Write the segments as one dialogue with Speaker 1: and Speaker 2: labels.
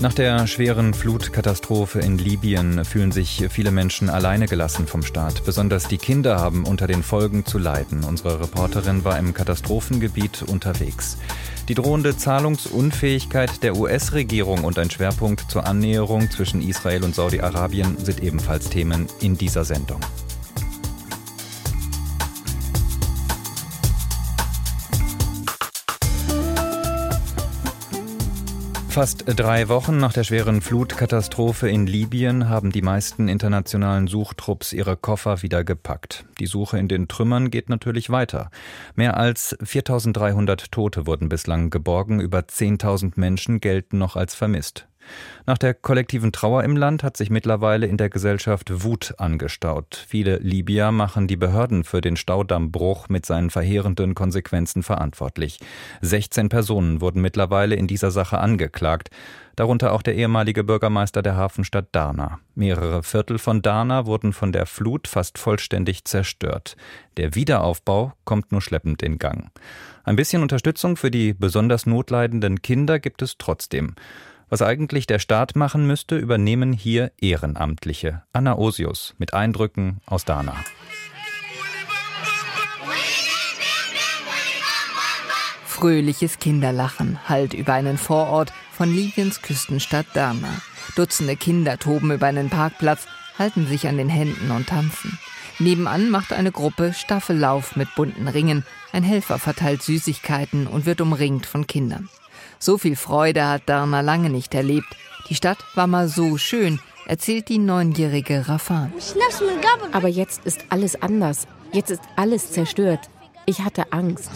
Speaker 1: Nach der schweren Flutkatastrophe in Libyen fühlen sich viele Menschen alleine gelassen vom Staat. Besonders die Kinder haben unter den Folgen zu leiden. Unsere Reporterin war im Katastrophengebiet unterwegs. Die drohende Zahlungsunfähigkeit der US-Regierung und ein Schwerpunkt zur Annäherung zwischen Israel und Saudi-Arabien sind ebenfalls Themen in dieser Sendung. Fast drei Wochen nach der schweren Flutkatastrophe in Libyen haben die meisten internationalen Suchtrupps ihre Koffer wieder gepackt. Die Suche in den Trümmern geht natürlich weiter. Mehr als 4300 Tote wurden bislang geborgen, über 10.000 Menschen gelten noch als vermisst. Nach der kollektiven Trauer im Land hat sich mittlerweile in der Gesellschaft Wut angestaut. Viele Libyer machen die Behörden für den Staudammbruch mit seinen verheerenden Konsequenzen verantwortlich. 16 Personen wurden mittlerweile in dieser Sache angeklagt, darunter auch der ehemalige Bürgermeister der Hafenstadt Darna. Mehrere Viertel von Darna wurden von der Flut fast vollständig zerstört. Der Wiederaufbau kommt nur schleppend in Gang. Ein bisschen Unterstützung für die besonders notleidenden Kinder gibt es trotzdem. Was eigentlich der Staat machen müsste, übernehmen hier Ehrenamtliche. Anna Osius mit Eindrücken aus Dana.
Speaker 2: Fröhliches Kinderlachen hallt über einen Vorort von Libyens Küstenstadt Dana. Dutzende Kinder toben über einen Parkplatz, halten sich an den Händen und tanzen. Nebenan macht eine Gruppe Staffellauf mit bunten Ringen. Ein Helfer verteilt Süßigkeiten und wird umringt von Kindern. So viel Freude hat Darna lange nicht erlebt. Die Stadt war mal so schön, erzählt die neunjährige Rafan.
Speaker 3: Aber jetzt ist alles anders. Jetzt ist alles zerstört. Ich hatte Angst.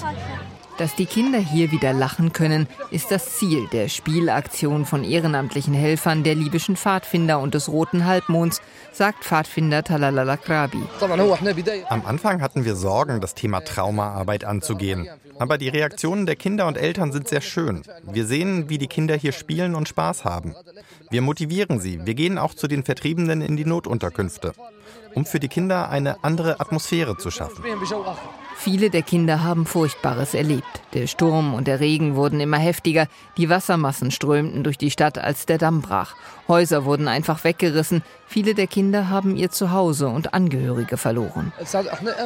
Speaker 2: Dass die Kinder hier wieder lachen können, ist das Ziel der Spielaktion von ehrenamtlichen Helfern der libyschen Pfadfinder und des Roten Halbmonds, sagt Pfadfinder Talalala Krabi.
Speaker 4: Am Anfang hatten wir Sorgen, das Thema Traumaarbeit anzugehen. Aber die Reaktionen der Kinder und Eltern sind sehr schön. Wir sehen, wie die Kinder hier spielen und Spaß haben. Wir motivieren sie. Wir gehen auch zu den Vertriebenen in die Notunterkünfte, um für die Kinder eine andere Atmosphäre zu schaffen.
Speaker 2: Viele der Kinder haben Furchtbares erlebt. Der Sturm und der Regen wurden immer heftiger, die Wassermassen strömten durch die Stadt, als der Damm brach. Häuser wurden einfach weggerissen, viele der Kinder haben ihr Zuhause und Angehörige verloren.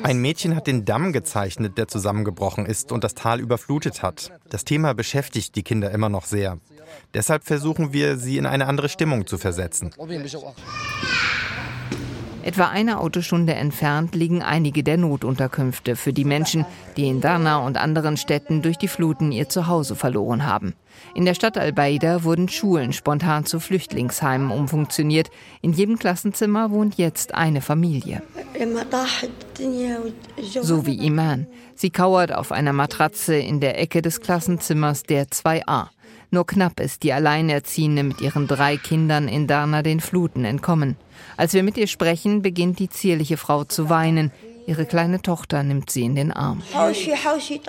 Speaker 4: Ein Mädchen hat den Damm gezeichnet, der zusammengebrochen ist und das Tal überflutet hat. Das Thema beschäftigt die Kinder immer noch sehr. Deshalb versuchen wir, sie in eine andere Stimmung zu versetzen.
Speaker 2: Etwa eine Autostunde entfernt liegen einige der Notunterkünfte für die Menschen, die in Darna und anderen Städten durch die Fluten ihr Zuhause verloren haben. In der Stadt Al-Baida wurden Schulen spontan zu Flüchtlingsheimen umfunktioniert. In jedem Klassenzimmer wohnt jetzt eine Familie. So wie Iman. Sie kauert auf einer Matratze in der Ecke des Klassenzimmers der 2a. Nur knapp ist die Alleinerziehende mit ihren drei Kindern in Darna den Fluten entkommen. Als wir mit ihr sprechen, beginnt die zierliche Frau zu weinen. Ihre kleine Tochter nimmt sie in den Arm.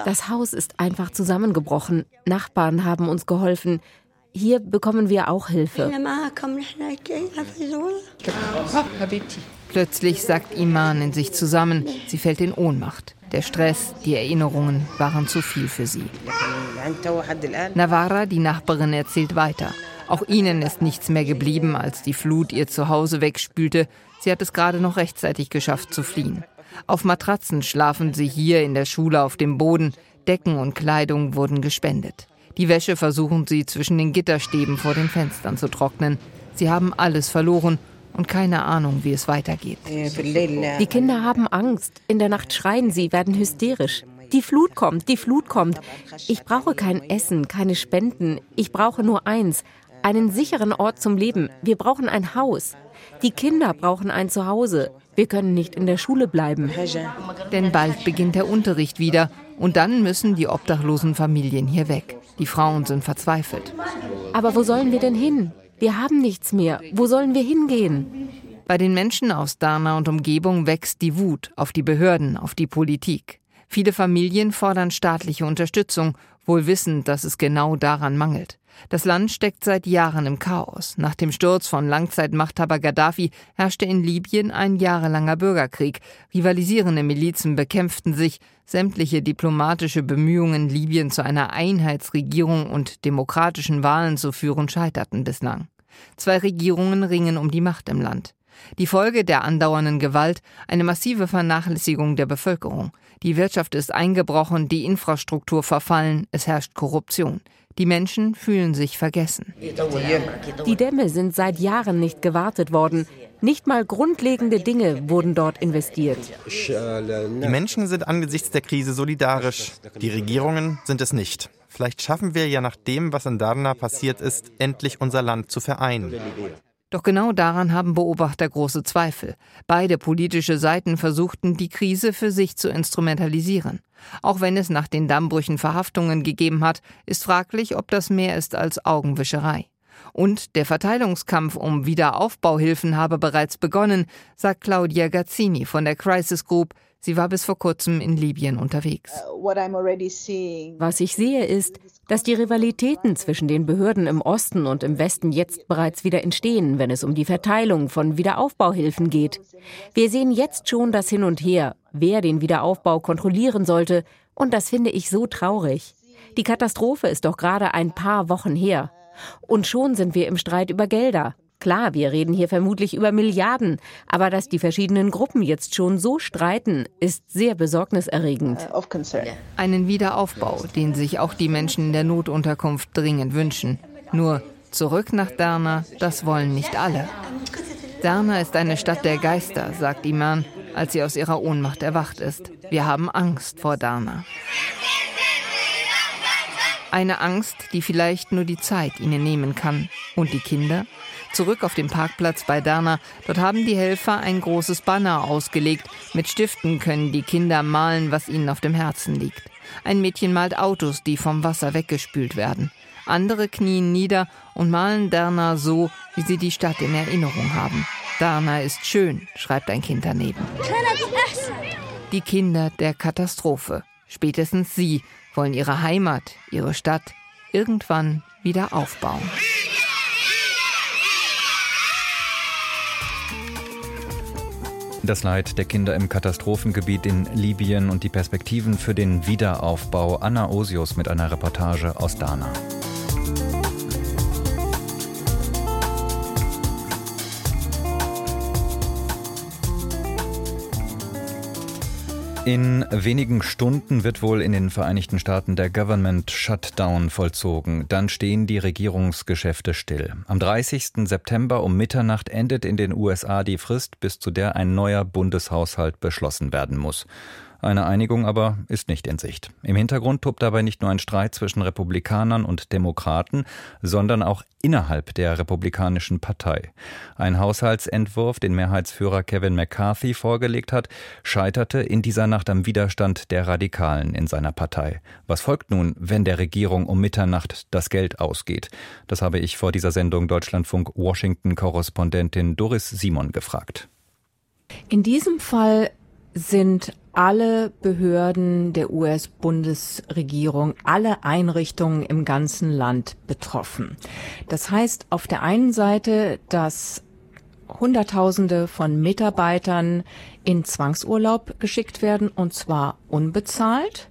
Speaker 3: Das Haus ist einfach zusammengebrochen. Nachbarn haben uns geholfen. Hier bekommen wir auch Hilfe.
Speaker 2: Plötzlich sackt Iman in sich zusammen. Sie fällt in Ohnmacht. Der Stress, die Erinnerungen waren zu viel für sie. Navara, die Nachbarin, erzählt weiter. Auch ihnen ist nichts mehr geblieben, als die Flut ihr Zuhause wegspülte. Sie hat es gerade noch rechtzeitig geschafft zu fliehen. Auf Matratzen schlafen sie hier in der Schule auf dem Boden. Decken und Kleidung wurden gespendet. Die Wäsche versuchen sie zwischen den Gitterstäben vor den Fenstern zu trocknen. Sie haben alles verloren und keine Ahnung, wie es weitergeht.
Speaker 3: Die Kinder haben Angst. In der Nacht schreien sie, werden hysterisch. Die Flut kommt, die Flut kommt. Ich brauche kein Essen, keine Spenden. Ich brauche nur eins, einen sicheren Ort zum Leben. Wir brauchen ein Haus. Die Kinder brauchen ein Zuhause. Wir können nicht in der Schule bleiben.
Speaker 2: Denn bald beginnt der Unterricht wieder und dann müssen die obdachlosen Familien hier weg. Die Frauen sind verzweifelt.
Speaker 3: Aber wo sollen wir denn hin? Wir haben nichts mehr. Wo sollen wir hingehen?
Speaker 2: Bei den Menschen aus Dana und Umgebung wächst die Wut auf die Behörden, auf die Politik. Viele Familien fordern staatliche Unterstützung, wohl wissend, dass es genau daran mangelt. Das Land steckt seit Jahren im Chaos. Nach dem Sturz von Langzeitmachthaber Gaddafi herrschte in Libyen ein jahrelanger Bürgerkrieg. Rivalisierende Milizen bekämpften sich. Sämtliche diplomatische Bemühungen, Libyen zu einer Einheitsregierung und demokratischen Wahlen zu führen, scheiterten bislang. Zwei Regierungen ringen um die Macht im Land. Die Folge der andauernden Gewalt eine massive Vernachlässigung der Bevölkerung. Die Wirtschaft ist eingebrochen, die Infrastruktur verfallen, es herrscht Korruption. Die Menschen fühlen sich vergessen.
Speaker 3: Die Dämme sind seit Jahren nicht gewartet worden. Nicht mal grundlegende Dinge wurden dort investiert.
Speaker 4: Die Menschen sind angesichts der Krise solidarisch. Die Regierungen sind es nicht. Vielleicht schaffen wir ja nach dem, was in Darna passiert ist, endlich unser Land zu vereinen.
Speaker 2: Doch genau daran haben Beobachter große Zweifel. Beide politische Seiten versuchten, die Krise für sich zu instrumentalisieren. Auch wenn es nach den Dammbrüchen Verhaftungen gegeben hat, ist fraglich, ob das mehr ist als Augenwischerei. Und der Verteilungskampf um Wiederaufbauhilfen habe bereits begonnen, sagt Claudia Gazzini von der Crisis Group, Sie war bis vor kurzem in Libyen unterwegs. Uh,
Speaker 3: Was ich sehe, ist, dass die Rivalitäten zwischen den Behörden im Osten und im Westen jetzt bereits wieder entstehen, wenn es um die Verteilung von Wiederaufbauhilfen geht. Wir sehen jetzt schon das Hin und Her, wer den Wiederaufbau kontrollieren sollte, und das finde ich so traurig. Die Katastrophe ist doch gerade ein paar Wochen her. Und schon sind wir im Streit über Gelder. Klar, wir reden hier vermutlich über Milliarden, aber dass die verschiedenen Gruppen jetzt schon so streiten, ist sehr besorgniserregend. Uh,
Speaker 2: Einen Wiederaufbau, den sich auch die Menschen in der Notunterkunft dringend wünschen. Nur zurück nach Derna, das wollen nicht alle. Derna ist eine Stadt der Geister, sagt Iman, als sie aus ihrer Ohnmacht erwacht ist. Wir haben Angst vor Derna. Eine Angst, die vielleicht nur die Zeit ihnen nehmen kann. Und die Kinder? Zurück auf dem Parkplatz bei Derna. Dort haben die Helfer ein großes Banner ausgelegt. Mit Stiften können die Kinder malen, was ihnen auf dem Herzen liegt. Ein Mädchen malt Autos, die vom Wasser weggespült werden. Andere knien nieder und malen Derna so, wie sie die Stadt in Erinnerung haben. Derna ist schön, schreibt ein Kind daneben. Die Kinder der Katastrophe. Spätestens sie wollen ihre Heimat, ihre Stadt irgendwann wieder aufbauen.
Speaker 1: Das Leid der Kinder im Katastrophengebiet in Libyen und die Perspektiven für den Wiederaufbau. Anna Osius mit einer Reportage aus Dana. In wenigen Stunden wird wohl in den Vereinigten Staaten der Government Shutdown vollzogen. Dann stehen die Regierungsgeschäfte still. Am 30. September um Mitternacht endet in den USA die Frist, bis zu der ein neuer Bundeshaushalt beschlossen werden muss. Eine Einigung aber ist nicht in Sicht. Im Hintergrund tobt dabei nicht nur ein Streit zwischen Republikanern und Demokraten, sondern auch innerhalb der Republikanischen Partei. Ein Haushaltsentwurf, den Mehrheitsführer Kevin McCarthy vorgelegt hat, scheiterte in dieser Nacht am Widerstand der Radikalen in seiner Partei. Was folgt nun, wenn der Regierung um Mitternacht das Geld ausgeht? Das habe ich vor dieser Sendung Deutschlandfunk Washington-Korrespondentin Doris Simon gefragt.
Speaker 5: In diesem Fall sind alle Behörden der US-Bundesregierung, alle Einrichtungen im ganzen Land betroffen. Das heißt auf der einen Seite, dass Hunderttausende von Mitarbeitern in Zwangsurlaub geschickt werden, und zwar unbezahlt.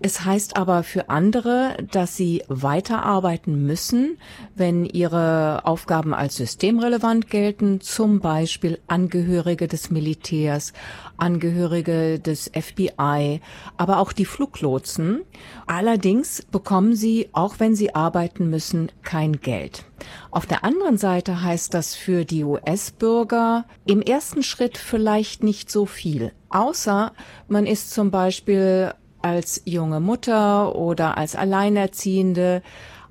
Speaker 5: Es heißt aber für andere, dass sie weiterarbeiten müssen, wenn ihre Aufgaben als systemrelevant gelten, zum Beispiel Angehörige des Militärs, Angehörige des FBI, aber auch die Fluglotsen. Allerdings bekommen sie, auch wenn sie arbeiten müssen, kein Geld. Auf der anderen Seite heißt das für die US-Bürger im ersten Schritt vielleicht nicht so viel. Außer man ist zum Beispiel als junge Mutter oder als Alleinerziehende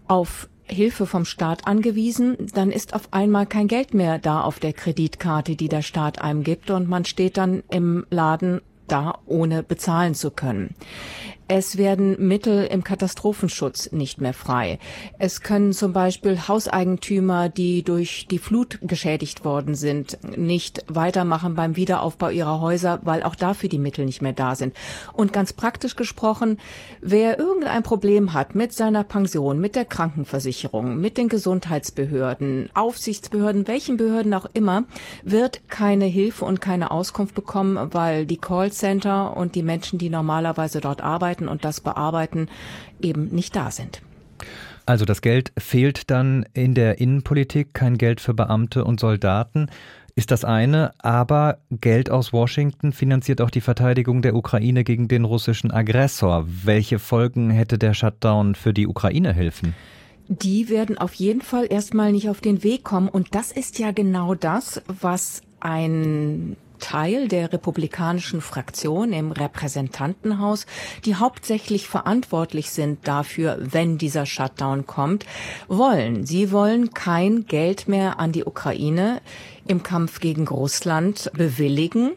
Speaker 5: auf Hilfe vom Staat angewiesen, dann ist auf einmal kein Geld mehr da auf der Kreditkarte, die der Staat einem gibt und man steht dann im Laden da, ohne bezahlen zu können. Es werden Mittel im Katastrophenschutz nicht mehr frei. Es können zum Beispiel Hauseigentümer, die durch die Flut geschädigt worden sind, nicht weitermachen beim Wiederaufbau ihrer Häuser, weil auch dafür die Mittel nicht mehr da sind. Und ganz praktisch gesprochen, wer irgendein Problem hat mit seiner Pension, mit der Krankenversicherung, mit den Gesundheitsbehörden, Aufsichtsbehörden, welchen Behörden auch immer, wird keine Hilfe und keine Auskunft bekommen, weil die Callcenter und die Menschen, die normalerweise dort arbeiten, arbeiten und das bearbeiten, eben nicht da sind.
Speaker 1: Also das Geld fehlt dann in der Innenpolitik, kein Geld für Beamte und Soldaten ist das eine, aber Geld aus Washington finanziert auch die Verteidigung der Ukraine gegen den russischen Aggressor. Welche Folgen hätte der Shutdown für die Ukraine-Hilfen?
Speaker 5: Die werden auf jeden Fall erstmal nicht auf den Weg kommen. Und das ist ja genau das, was ein Teil der republikanischen Fraktion im Repräsentantenhaus, die hauptsächlich verantwortlich sind dafür, wenn dieser Shutdown kommt, wollen. Sie wollen kein Geld mehr an die Ukraine im Kampf gegen Russland bewilligen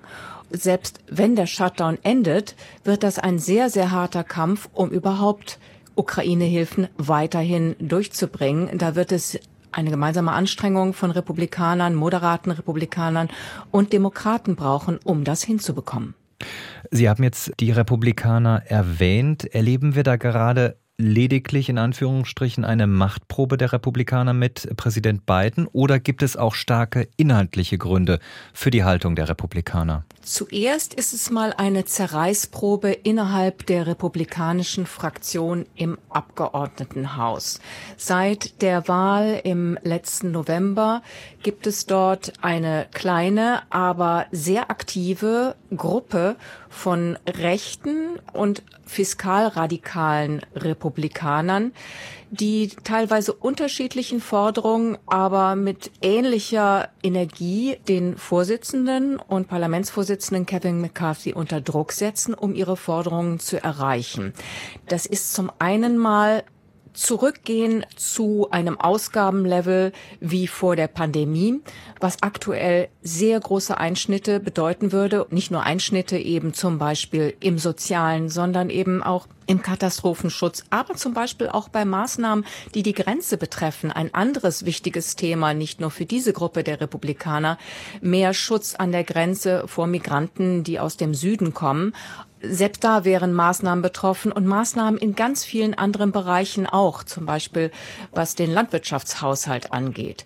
Speaker 5: selbst wenn der Shutdown endet, wird das ein sehr, sehr harter Kampf, um überhaupt Ukraine-Hilfen weiterhin durchzubringen. Da wird es eine gemeinsame Anstrengung von Republikanern, moderaten Republikanern und Demokraten brauchen, um das hinzubekommen.
Speaker 1: Sie haben jetzt die Republikaner erwähnt. Erleben wir da gerade lediglich in Anführungsstrichen eine Machtprobe der Republikaner mit Präsident Biden oder gibt es auch starke inhaltliche Gründe für die Haltung der Republikaner?
Speaker 5: Zuerst ist es mal eine Zerreißprobe innerhalb der republikanischen Fraktion im Abgeordnetenhaus. Seit der Wahl im letzten November gibt es dort eine kleine, aber sehr aktive Gruppe von rechten und fiskalradikalen Republikanern, die teilweise unterschiedlichen Forderungen, aber mit ähnlicher Energie den Vorsitzenden und Parlamentsvorsitzenden Kevin McCarthy unter Druck setzen, um ihre Forderungen zu erreichen. Das ist zum einen mal zurückgehen zu einem Ausgabenlevel wie vor der Pandemie, was aktuell sehr große Einschnitte bedeuten würde. Nicht nur Einschnitte eben zum Beispiel im Sozialen, sondern eben auch im Katastrophenschutz, aber zum Beispiel auch bei Maßnahmen, die die Grenze betreffen. Ein anderes wichtiges Thema, nicht nur für diese Gruppe der Republikaner, mehr Schutz an der Grenze vor Migranten, die aus dem Süden kommen. Selbst da wären Maßnahmen betroffen und Maßnahmen in ganz vielen anderen Bereichen auch, zum Beispiel was den Landwirtschaftshaushalt angeht.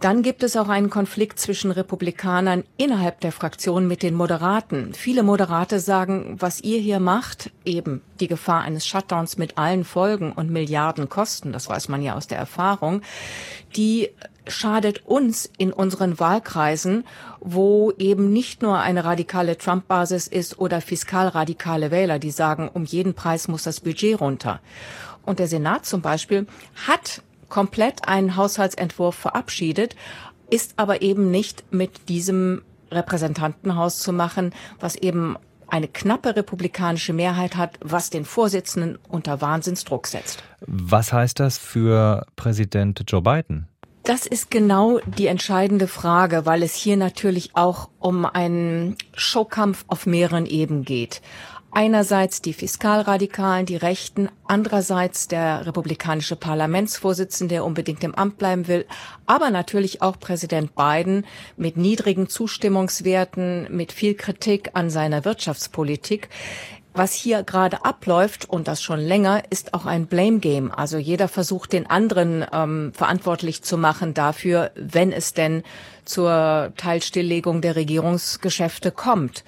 Speaker 5: Dann gibt es auch einen Konflikt zwischen Republikanern innerhalb der Fraktion mit den Moderaten. Viele Moderate sagen, was ihr hier macht, eben die Gefahr eines Shutdowns mit allen Folgen und Milliarden Kosten, das weiß man ja aus der Erfahrung, die schadet uns in unseren Wahlkreisen, wo eben nicht nur eine radikale Trump-Basis ist oder fiskalradikale Wähler, die sagen, um jeden Preis muss das Budget runter. Und der Senat zum Beispiel hat komplett einen Haushaltsentwurf verabschiedet, ist aber eben nicht mit diesem Repräsentantenhaus zu machen, was eben eine knappe republikanische Mehrheit hat, was den Vorsitzenden unter Wahnsinnsdruck setzt.
Speaker 1: Was heißt das für Präsident Joe Biden?
Speaker 5: Das ist genau die entscheidende Frage, weil es hier natürlich auch um einen Showkampf auf mehreren Ebenen geht. Einerseits die Fiskalradikalen, die Rechten, andererseits der republikanische Parlamentsvorsitzende, der unbedingt im Amt bleiben will, aber natürlich auch Präsident Biden mit niedrigen Zustimmungswerten, mit viel Kritik an seiner Wirtschaftspolitik. Was hier gerade abläuft, und das schon länger, ist auch ein Blame Game. Also jeder versucht, den anderen ähm, verantwortlich zu machen dafür, wenn es denn zur Teilstilllegung der Regierungsgeschäfte kommt.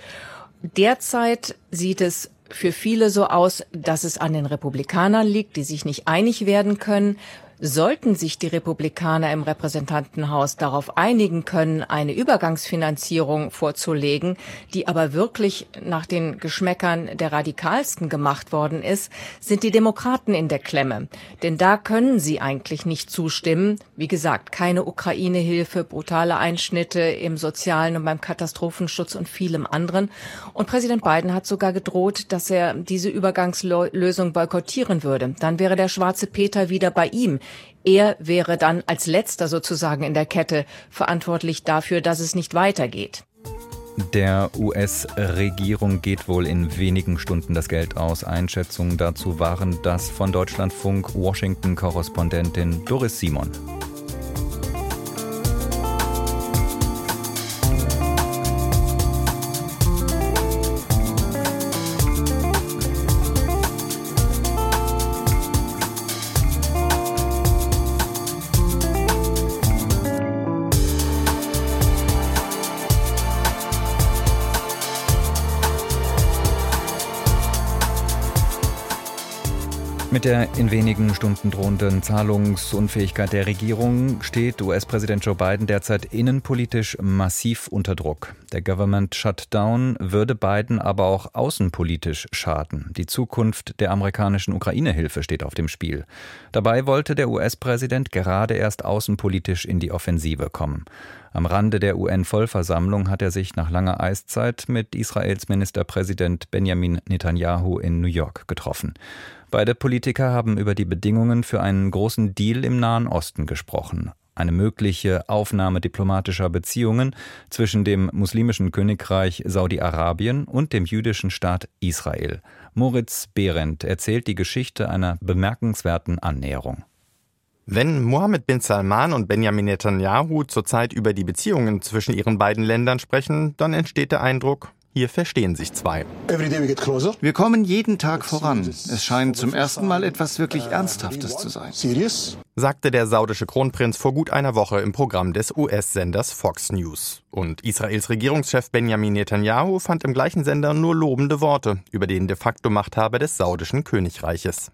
Speaker 5: Derzeit sieht es für viele so aus, dass es an den Republikanern liegt, die sich nicht einig werden können. Sollten sich die Republikaner im Repräsentantenhaus darauf einigen können, eine Übergangsfinanzierung vorzulegen, die aber wirklich nach den Geschmäckern der Radikalsten gemacht worden ist, sind die Demokraten in der Klemme. Denn da können sie eigentlich nicht zustimmen. Wie gesagt, keine Ukraine-Hilfe, brutale Einschnitte im sozialen und beim Katastrophenschutz und vielem anderen. Und Präsident Biden hat sogar gedroht, dass er diese Übergangslösung boykottieren würde. Dann wäre der schwarze Peter wieder bei ihm. Er wäre dann als letzter sozusagen in der Kette verantwortlich dafür, dass es nicht weitergeht.
Speaker 1: Der US-Regierung geht wohl in wenigen Stunden das Geld aus. Einschätzungen dazu waren das von Deutschlandfunk Washington-Korrespondentin Doris Simon. Der in wenigen Stunden drohenden Zahlungsunfähigkeit der Regierung steht US-Präsident Joe Biden derzeit innenpolitisch massiv unter Druck. Der Government Shutdown würde Biden aber auch außenpolitisch schaden. Die Zukunft der amerikanischen Ukraine-Hilfe steht auf dem Spiel. Dabei wollte der US-Präsident gerade erst außenpolitisch in die Offensive kommen. Am Rande der UN-Vollversammlung hat er sich nach langer Eiszeit mit Israels Ministerpräsident Benjamin Netanyahu in New York getroffen. Beide Politiker haben über die Bedingungen für einen großen Deal im Nahen Osten gesprochen. Eine mögliche Aufnahme diplomatischer Beziehungen zwischen dem muslimischen Königreich Saudi-Arabien und dem jüdischen Staat Israel. Moritz Behrendt erzählt die Geschichte einer bemerkenswerten Annäherung.
Speaker 4: Wenn Mohammed bin Salman und Benjamin Netanyahu zurzeit über die Beziehungen zwischen ihren beiden Ländern sprechen, dann entsteht der Eindruck, hier verstehen sich zwei.
Speaker 6: Wir kommen jeden Tag voran. Es scheint zum ersten Mal etwas wirklich Ernsthaftes zu sein
Speaker 4: sagte der saudische Kronprinz vor gut einer Woche im Programm des US-Senders Fox News. Und Israels Regierungschef Benjamin Netanyahu fand im gleichen Sender nur lobende Worte über den de facto Machthaber des saudischen Königreiches.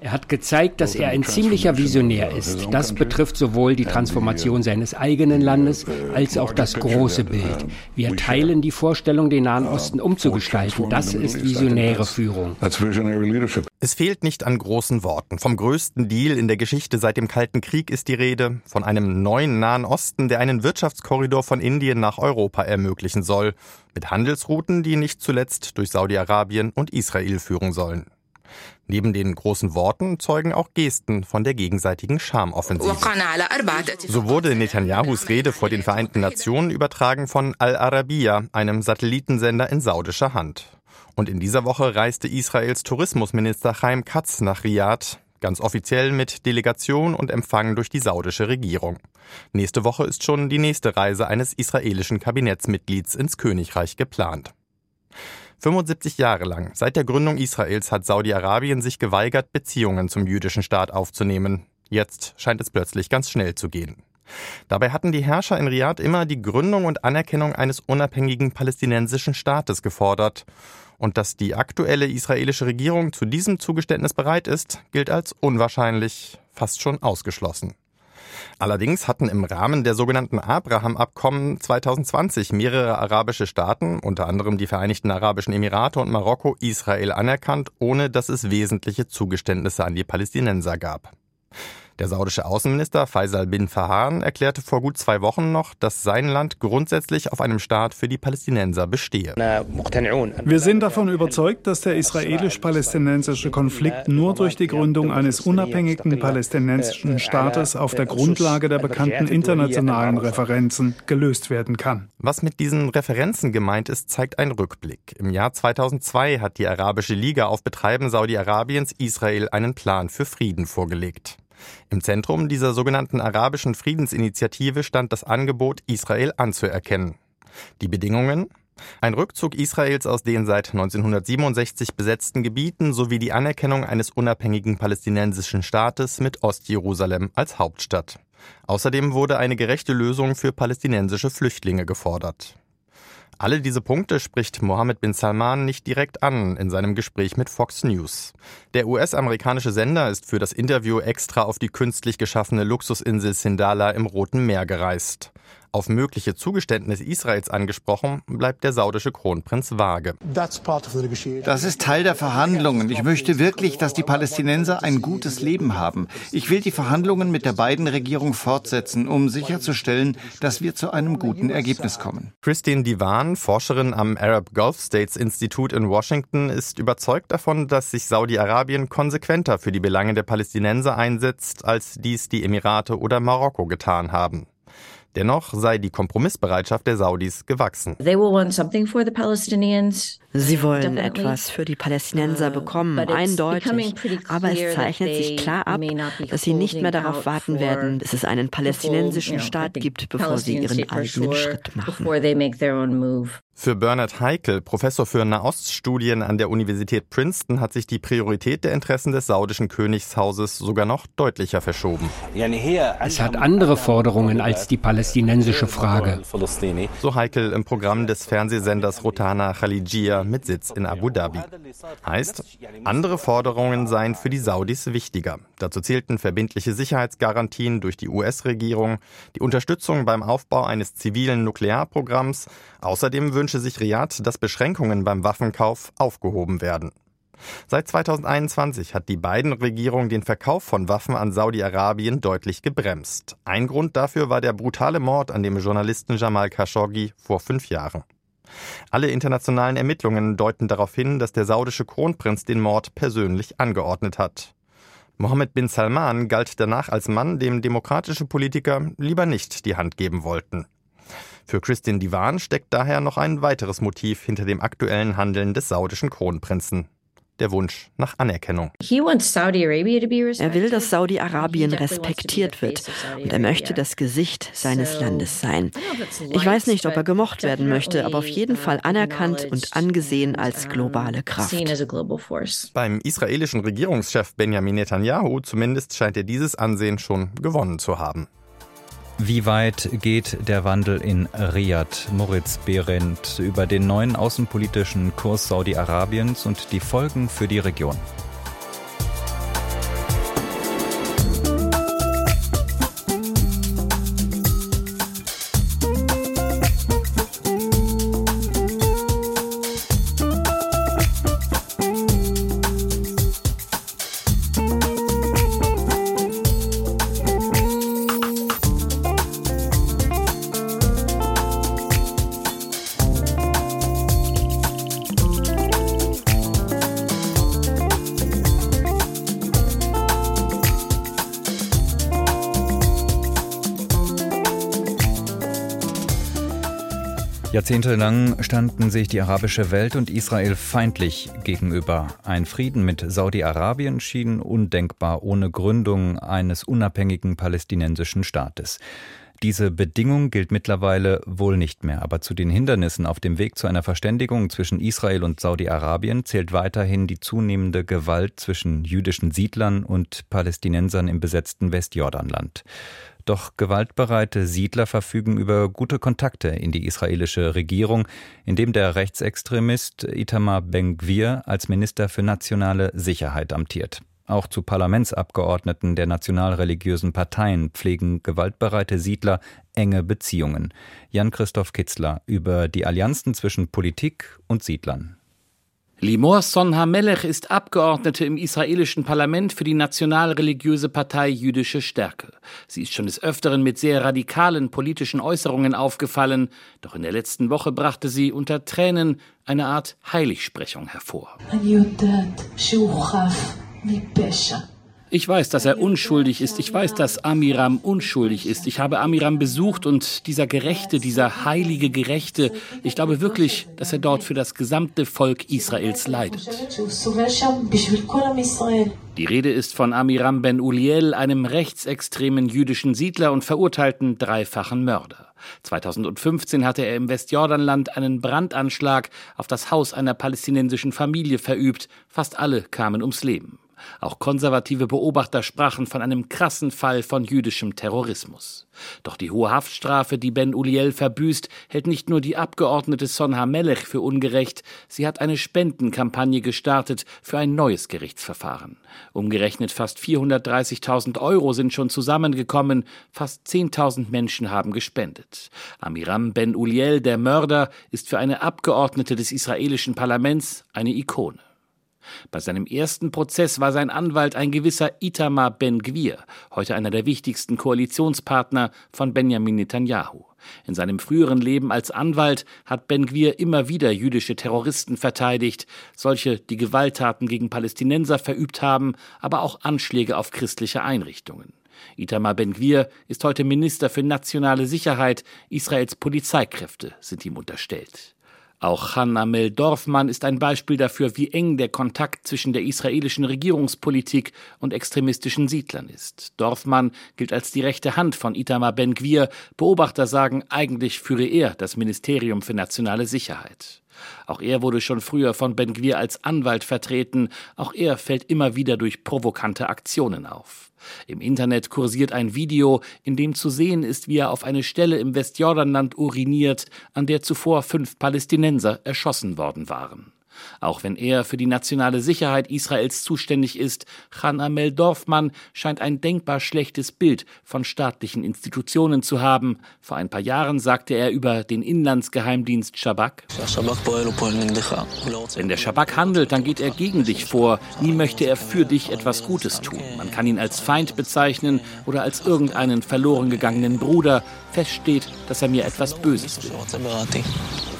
Speaker 7: Er hat gezeigt, dass er ein ziemlicher Visionär ist. Das betrifft sowohl die Transformation seines eigenen Landes als auch das große Bild. Wir teilen die Vorstellung, den Nahen Osten umzugestalten. Das ist visionäre Führung.
Speaker 4: Es fehlt nicht an großen Worten. Vom größten Deal in der Geschichte seit dem Kalten Krieg ist die Rede, von einem neuen Nahen Osten, der einen Wirtschaftskorridor von Indien nach Europa ermöglichen soll, mit Handelsrouten, die nicht zuletzt durch Saudi-Arabien und Israel führen sollen. Neben den großen Worten zeugen auch Gesten von der gegenseitigen Schamoffensive. So wurde Netanyahus Rede vor den Vereinten Nationen übertragen von Al Arabiya, einem Satellitensender in saudischer Hand. Und in dieser Woche reiste Israels Tourismusminister Chaim Katz nach Riyadh, ganz offiziell mit Delegation und Empfang durch die saudische Regierung. Nächste Woche ist schon die nächste Reise eines israelischen Kabinettsmitglieds ins Königreich geplant. 75 Jahre lang, seit der Gründung Israels, hat Saudi-Arabien sich geweigert, Beziehungen zum jüdischen Staat aufzunehmen. Jetzt scheint es plötzlich ganz schnell zu gehen. Dabei hatten die Herrscher in Riyadh immer die Gründung und Anerkennung eines unabhängigen palästinensischen Staates gefordert. Und dass die aktuelle israelische Regierung zu diesem Zugeständnis bereit ist, gilt als unwahrscheinlich, fast schon ausgeschlossen. Allerdings hatten im Rahmen der sogenannten Abraham-Abkommen 2020 mehrere arabische Staaten, unter anderem die Vereinigten Arabischen Emirate und Marokko, Israel anerkannt, ohne dass es wesentliche Zugeständnisse an die Palästinenser gab. Der saudische Außenminister Faisal bin Fahan erklärte vor gut zwei Wochen noch, dass sein Land grundsätzlich auf einem Staat für die Palästinenser bestehe.
Speaker 8: Wir sind davon überzeugt, dass der israelisch-palästinensische Konflikt nur durch die Gründung eines unabhängigen palästinensischen Staates auf der Grundlage der bekannten internationalen Referenzen gelöst werden kann.
Speaker 4: Was mit diesen Referenzen gemeint ist, zeigt ein Rückblick. Im Jahr 2002 hat die Arabische Liga auf Betreiben Saudi-Arabiens Israel einen Plan für Frieden vorgelegt. Im Zentrum dieser sogenannten arabischen Friedensinitiative stand das Angebot, Israel anzuerkennen. Die Bedingungen? Ein Rückzug Israels aus den seit 1967 besetzten Gebieten sowie die Anerkennung eines unabhängigen palästinensischen Staates mit Ostjerusalem als Hauptstadt. Außerdem wurde eine gerechte Lösung für palästinensische Flüchtlinge gefordert. Alle diese Punkte spricht Mohammed bin Salman nicht direkt an in seinem Gespräch mit Fox News. Der US-amerikanische Sender ist für das Interview extra auf die künstlich geschaffene Luxusinsel Sindala im Roten Meer gereist. Auf mögliche Zugeständnisse Israels angesprochen, bleibt der saudische Kronprinz vage.
Speaker 6: Das ist Teil der Verhandlungen. Ich möchte wirklich, dass die Palästinenser ein gutes Leben haben. Ich will die Verhandlungen mit der beiden Regierung fortsetzen, um sicherzustellen, dass wir zu einem guten Ergebnis kommen.
Speaker 4: Christine Divan, Forscherin am Arab Gulf States Institute in Washington, ist überzeugt davon, dass sich Saudi-Arabien konsequenter für die Belange der Palästinenser einsetzt, als dies die Emirate oder Marokko getan haben. Dennoch sei die Kompromissbereitschaft der Saudis gewachsen.
Speaker 9: They will want something for the Palestinians.
Speaker 10: Sie wollen etwas für die Palästinenser bekommen, eindeutig. Aber es zeichnet sich klar ab, dass sie nicht mehr darauf warten werden, bis es einen palästinensischen Staat gibt, bevor sie ihren eigenen Schritt machen.
Speaker 4: Für Bernard Heikel, Professor für Nahoststudien an der Universität Princeton, hat sich die Priorität der Interessen des saudischen Königshauses sogar noch deutlicher verschoben.
Speaker 7: Es hat andere Forderungen als die palästinensische Frage.
Speaker 4: So Heikel im Programm des Fernsehsenders Rotana Khalijia mit Sitz in Abu Dhabi. Heißt, andere Forderungen seien für die Saudis wichtiger. Dazu zählten verbindliche Sicherheitsgarantien durch die US-Regierung, die Unterstützung beim Aufbau eines zivilen Nuklearprogramms. Außerdem wünsche sich Riyadh, dass Beschränkungen beim Waffenkauf aufgehoben werden. Seit 2021 hat die Biden-Regierung den Verkauf von Waffen an Saudi-Arabien deutlich gebremst. Ein Grund dafür war der brutale Mord an dem Journalisten Jamal Khashoggi vor fünf Jahren. Alle internationalen Ermittlungen deuten darauf hin, dass der saudische Kronprinz den Mord persönlich angeordnet hat. Mohammed bin Salman galt danach als Mann, dem demokratische Politiker lieber nicht die Hand geben wollten. Für Christian Divan steckt daher noch ein weiteres Motiv hinter dem aktuellen Handeln des saudischen Kronprinzen der Wunsch nach Anerkennung.
Speaker 10: Er will, dass Saudi-Arabien respektiert wird und er möchte das Gesicht seines Landes sein. Ich weiß nicht, ob er gemocht werden möchte, aber auf jeden Fall anerkannt und angesehen als globale Kraft.
Speaker 4: Beim israelischen Regierungschef Benjamin Netanyahu zumindest scheint er dieses Ansehen schon gewonnen zu haben.
Speaker 1: Wie weit geht der Wandel in Riyadh? Moritz Behrendt über den neuen außenpolitischen Kurs Saudi-Arabiens und die Folgen für die Region. Jahrzehntelang standen sich die arabische Welt und Israel feindlich gegenüber. Ein Frieden mit Saudi-Arabien schien undenkbar ohne Gründung eines unabhängigen palästinensischen Staates. Diese Bedingung gilt mittlerweile wohl nicht mehr, aber zu den Hindernissen auf dem Weg zu einer Verständigung zwischen Israel und Saudi-Arabien zählt weiterhin die zunehmende Gewalt zwischen jüdischen Siedlern und Palästinensern im besetzten Westjordanland. Doch gewaltbereite Siedler verfügen über gute Kontakte in die israelische Regierung, indem der Rechtsextremist Itamar Ben-Gvir als Minister für nationale Sicherheit amtiert. Auch zu Parlamentsabgeordneten der nationalreligiösen Parteien pflegen gewaltbereite Siedler enge Beziehungen. Jan-Christoph Kitzler über die Allianzen zwischen Politik und Siedlern.
Speaker 11: Limor Sonha-Melech ist Abgeordnete im israelischen Parlament für die nationalreligiöse Partei Jüdische Stärke. Sie ist schon des Öfteren mit sehr radikalen politischen Äußerungen aufgefallen, doch in der letzten Woche brachte sie unter Tränen eine Art Heiligsprechung hervor. Ich weiß, dass er unschuldig ist. Ich weiß, dass Amiram unschuldig ist. Ich habe Amiram besucht und dieser Gerechte, dieser heilige Gerechte, ich glaube wirklich, dass er dort für das gesamte Volk Israels leidet. Die Rede ist von Amiram Ben Uliel, einem rechtsextremen jüdischen Siedler und verurteilten dreifachen Mörder. 2015 hatte er im Westjordanland einen Brandanschlag auf das Haus einer palästinensischen Familie verübt. Fast alle kamen ums Leben. Auch konservative Beobachter sprachen von einem krassen Fall von jüdischem Terrorismus. Doch die hohe Haftstrafe, die Ben Uliel verbüßt, hält nicht nur die Abgeordnete Sonha Melech für ungerecht, sie hat eine Spendenkampagne gestartet für ein neues Gerichtsverfahren. Umgerechnet fast 430.000 Euro sind schon zusammengekommen, fast 10.000 Menschen haben gespendet. Amiram Ben Uliel, der Mörder, ist für eine Abgeordnete des israelischen Parlaments eine Ikone. Bei seinem ersten Prozess war sein Anwalt ein gewisser Itamar Ben-Gvir, heute einer der wichtigsten Koalitionspartner von Benjamin Netanyahu. In seinem früheren Leben als Anwalt hat Ben-Gvir immer wieder jüdische Terroristen verteidigt, solche, die Gewalttaten gegen Palästinenser verübt haben, aber auch Anschläge auf christliche Einrichtungen. Itamar Ben-Gvir ist heute Minister für nationale Sicherheit. Israels Polizeikräfte sind ihm unterstellt. Auch Han Amel Dorfmann ist ein Beispiel dafür, wie eng der Kontakt zwischen der israelischen Regierungspolitik und extremistischen Siedlern ist. Dorfmann gilt als die rechte Hand von Itamar Ben-Gvir. Beobachter sagen, eigentlich führe er das Ministerium für nationale Sicherheit. Auch er wurde schon früher von Ben-Gvir als Anwalt vertreten. Auch er fällt immer wieder durch provokante Aktionen auf. Im Internet kursiert ein Video, in dem zu sehen ist, wie er auf eine Stelle im Westjordanland uriniert, an der zuvor fünf Palästinenser erschossen worden waren. Auch wenn er für die nationale Sicherheit Israels zuständig ist, Khan Amel Dorfmann scheint ein denkbar schlechtes Bild von staatlichen Institutionen zu haben. Vor ein paar Jahren sagte er über den Inlandsgeheimdienst Shabak, wenn der Shabak handelt, dann geht er gegen dich vor. Nie möchte er für dich etwas Gutes tun. Man kann ihn als Feind bezeichnen oder als irgendeinen verloren gegangenen Bruder. Fest steht, dass er mir etwas Böses will.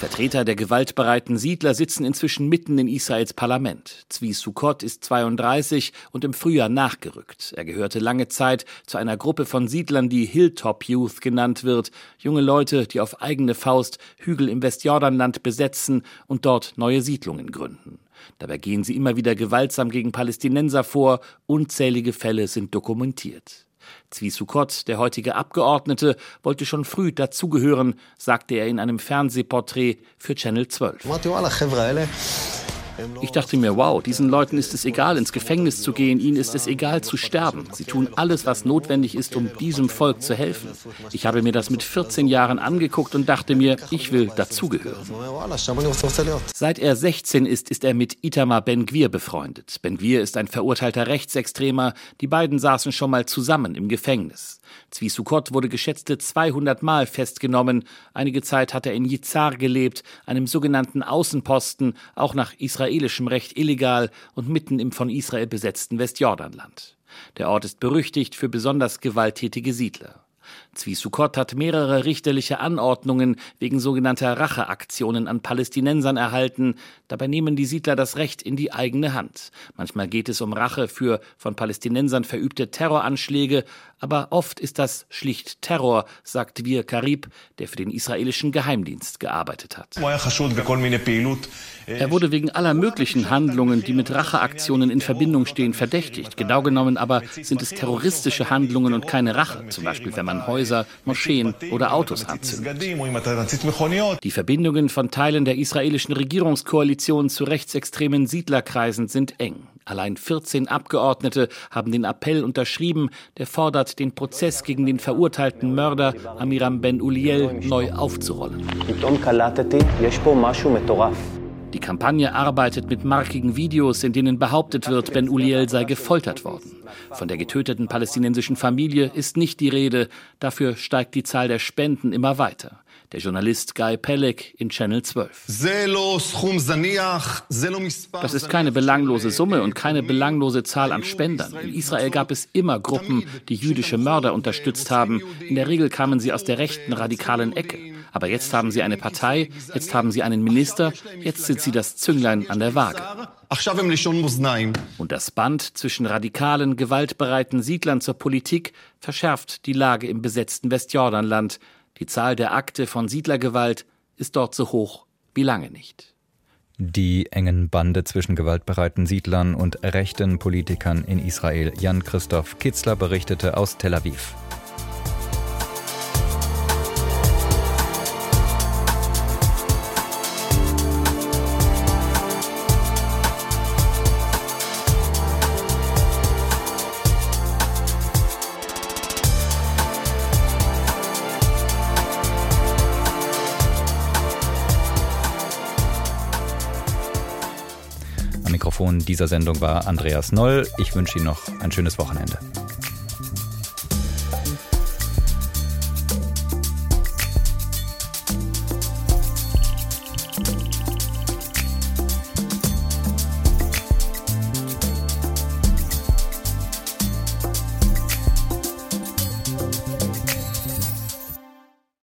Speaker 11: Vertreter der gewaltbereiten Siedler sitzen inzwischen mitten in Israels Parlament. Zvi Sukkot ist 32 und im Frühjahr nachgerückt. Er gehörte lange Zeit zu einer Gruppe von Siedlern, die Hilltop Youth genannt wird. Junge Leute, die auf eigene Faust Hügel im Westjordanland besetzen und dort neue Siedlungen gründen. Dabei gehen sie immer wieder gewaltsam gegen Palästinenser vor. Unzählige Fälle sind dokumentiert. Zvi Sukkot, der heutige Abgeordnete, wollte schon früh dazugehören, sagte er in einem Fernsehporträt für Channel 12. Ich dachte mir, wow, diesen Leuten ist es egal, ins Gefängnis zu gehen, ihnen ist es egal zu sterben. Sie tun alles, was notwendig ist, um diesem Volk zu helfen. Ich habe mir das mit 14 Jahren angeguckt und dachte mir, ich will dazugehören. Seit er 16 ist, ist er mit Itamar Ben-Gvir befreundet. Ben-Gvir ist ein verurteilter Rechtsextremer. Die beiden saßen schon mal zusammen im Gefängnis. Zvi Sukkot wurde geschätzte 200 Mal festgenommen. Einige Zeit hat er in Yizar gelebt, einem sogenannten Außenposten, auch nach israelischem Recht illegal und mitten im von Israel besetzten Westjordanland. Der Ort ist berüchtigt für besonders gewalttätige Siedler. Zvi Sukkot hat mehrere richterliche Anordnungen wegen sogenannter Racheaktionen an Palästinensern erhalten. Dabei nehmen die Siedler das Recht in die eigene Hand. Manchmal geht es um Rache für von Palästinensern verübte Terroranschläge, aber oft ist das schlicht Terror, sagt Wir Karib, der für den israelischen Geheimdienst gearbeitet hat. Er wurde wegen aller möglichen Handlungen, die mit Racheaktionen in Verbindung stehen, verdächtigt. Genau genommen aber sind es terroristische Handlungen und keine Rache, zum Beispiel wenn man Häuser, Moscheen oder Autos anzündet. Die Verbindungen von Teilen der israelischen Regierungskoalition zu rechtsextremen Siedlerkreisen sind eng. Allein 14 Abgeordnete haben den Appell unterschrieben, der fordert, den Prozess gegen den verurteilten Mörder Amiram Ben Uliel neu aufzurollen. Die Kampagne arbeitet mit markigen Videos, in denen behauptet wird, Ben Uliel sei gefoltert worden. Von der getöteten palästinensischen Familie ist nicht die Rede, dafür steigt die Zahl der Spenden immer weiter der Journalist Guy Pelek in Channel 12. Das ist keine belanglose Summe und keine belanglose Zahl an Spendern. In Israel gab es immer Gruppen, die jüdische Mörder unterstützt haben. In der Regel kamen sie aus der rechten radikalen Ecke. Aber jetzt haben sie eine Partei, jetzt haben sie einen Minister, jetzt sind sie das Zünglein an der Waage. Und das Band zwischen radikalen, gewaltbereiten Siedlern zur Politik verschärft die Lage im besetzten Westjordanland. Die Zahl der Akte von Siedlergewalt ist dort so hoch wie lange nicht.
Speaker 1: Die engen Bande zwischen gewaltbereiten Siedlern und rechten Politikern in Israel. Jan-Christoph Kitzler berichtete aus Tel Aviv. Dieser Sendung war Andreas Noll. Ich wünsche Ihnen noch ein schönes Wochenende.